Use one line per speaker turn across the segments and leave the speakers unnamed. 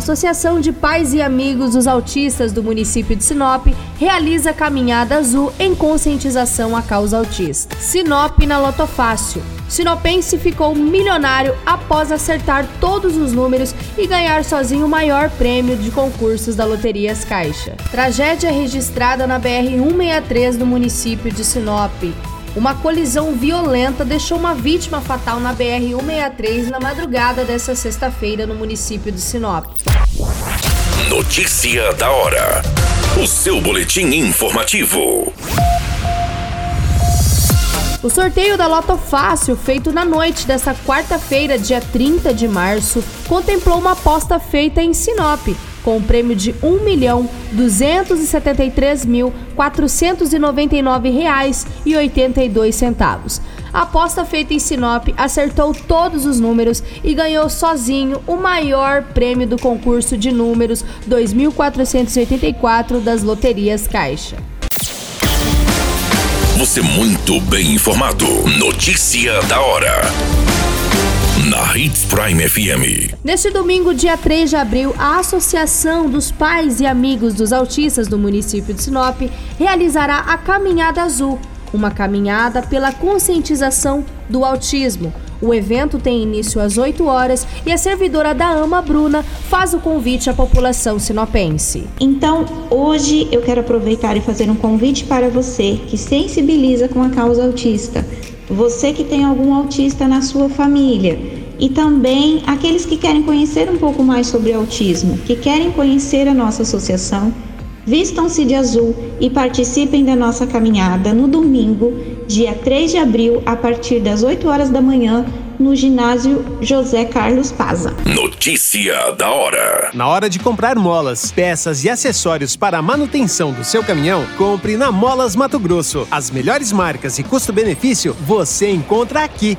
Associação de Pais e Amigos dos Autistas do município de Sinop realiza Caminhada Azul em conscientização à causa autista. Sinop na Lotofácil. Sinopense ficou milionário após acertar todos os números e ganhar sozinho o maior prêmio de concursos da Loterias Caixa. Tragédia registrada na BR-163 do município de Sinop. Uma colisão violenta deixou uma vítima fatal na BR-163 na madrugada desta sexta-feira no município de Sinop.
Notícia da hora. O seu boletim informativo.
O sorteio da Loto Fácil, feito na noite desta quarta-feira, dia 30 de março, contemplou uma aposta feita em Sinop, com um prêmio de R$ 1.273.499,82. A aposta feita em Sinop acertou todos os números e ganhou sozinho o maior prêmio do concurso de números 2484 das loterias Caixa.
Você muito bem informado. Notícia da hora. Na Hits Prime FM.
Neste domingo, dia 3 de abril, a Associação dos Pais e Amigos dos Autistas do município de Sinop realizará a Caminhada Azul, uma caminhada pela conscientização do autismo. O evento tem início às 8 horas e a servidora da AMA, Bruna, faz o convite à população sinopense.
Então, hoje eu quero aproveitar e fazer um convite para você que sensibiliza com a causa autista, você que tem algum autista na sua família e também aqueles que querem conhecer um pouco mais sobre autismo, que querem conhecer a nossa associação Vistam-se de azul e participem da nossa caminhada no domingo, dia 3 de abril, a partir das 8 horas da manhã, no ginásio José Carlos Paza.
Notícia da hora.
Na hora de comprar molas, peças e acessórios para a manutenção do seu caminhão, compre na Molas Mato Grosso. As melhores marcas e custo-benefício você encontra aqui.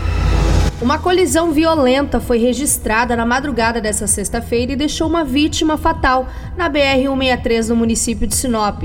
Uma colisão violenta foi registrada na madrugada dessa sexta-feira e deixou uma vítima fatal na BR-163 no município de Sinop.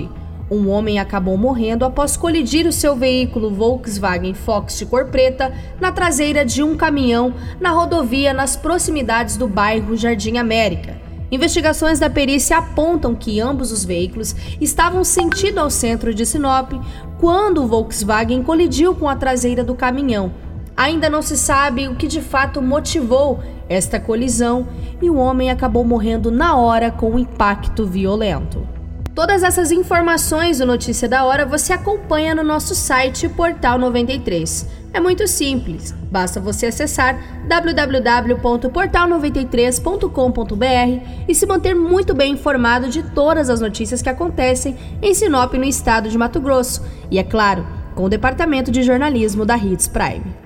Um homem acabou morrendo após colidir o seu veículo Volkswagen Fox de cor preta na traseira de um caminhão na rodovia nas proximidades do bairro Jardim América. Investigações da perícia apontam que ambos os veículos estavam sentido ao centro de Sinop quando o Volkswagen colidiu com a traseira do caminhão Ainda não se sabe o que de fato motivou esta colisão e o homem acabou morrendo na hora com um impacto violento. Todas essas informações do Notícia da Hora você acompanha no nosso site Portal 93. É muito simples, basta você acessar www.portal93.com.br e se manter muito bem informado de todas as notícias que acontecem em Sinop, no estado de Mato Grosso, e é claro, com o departamento de jornalismo da Hits Prime.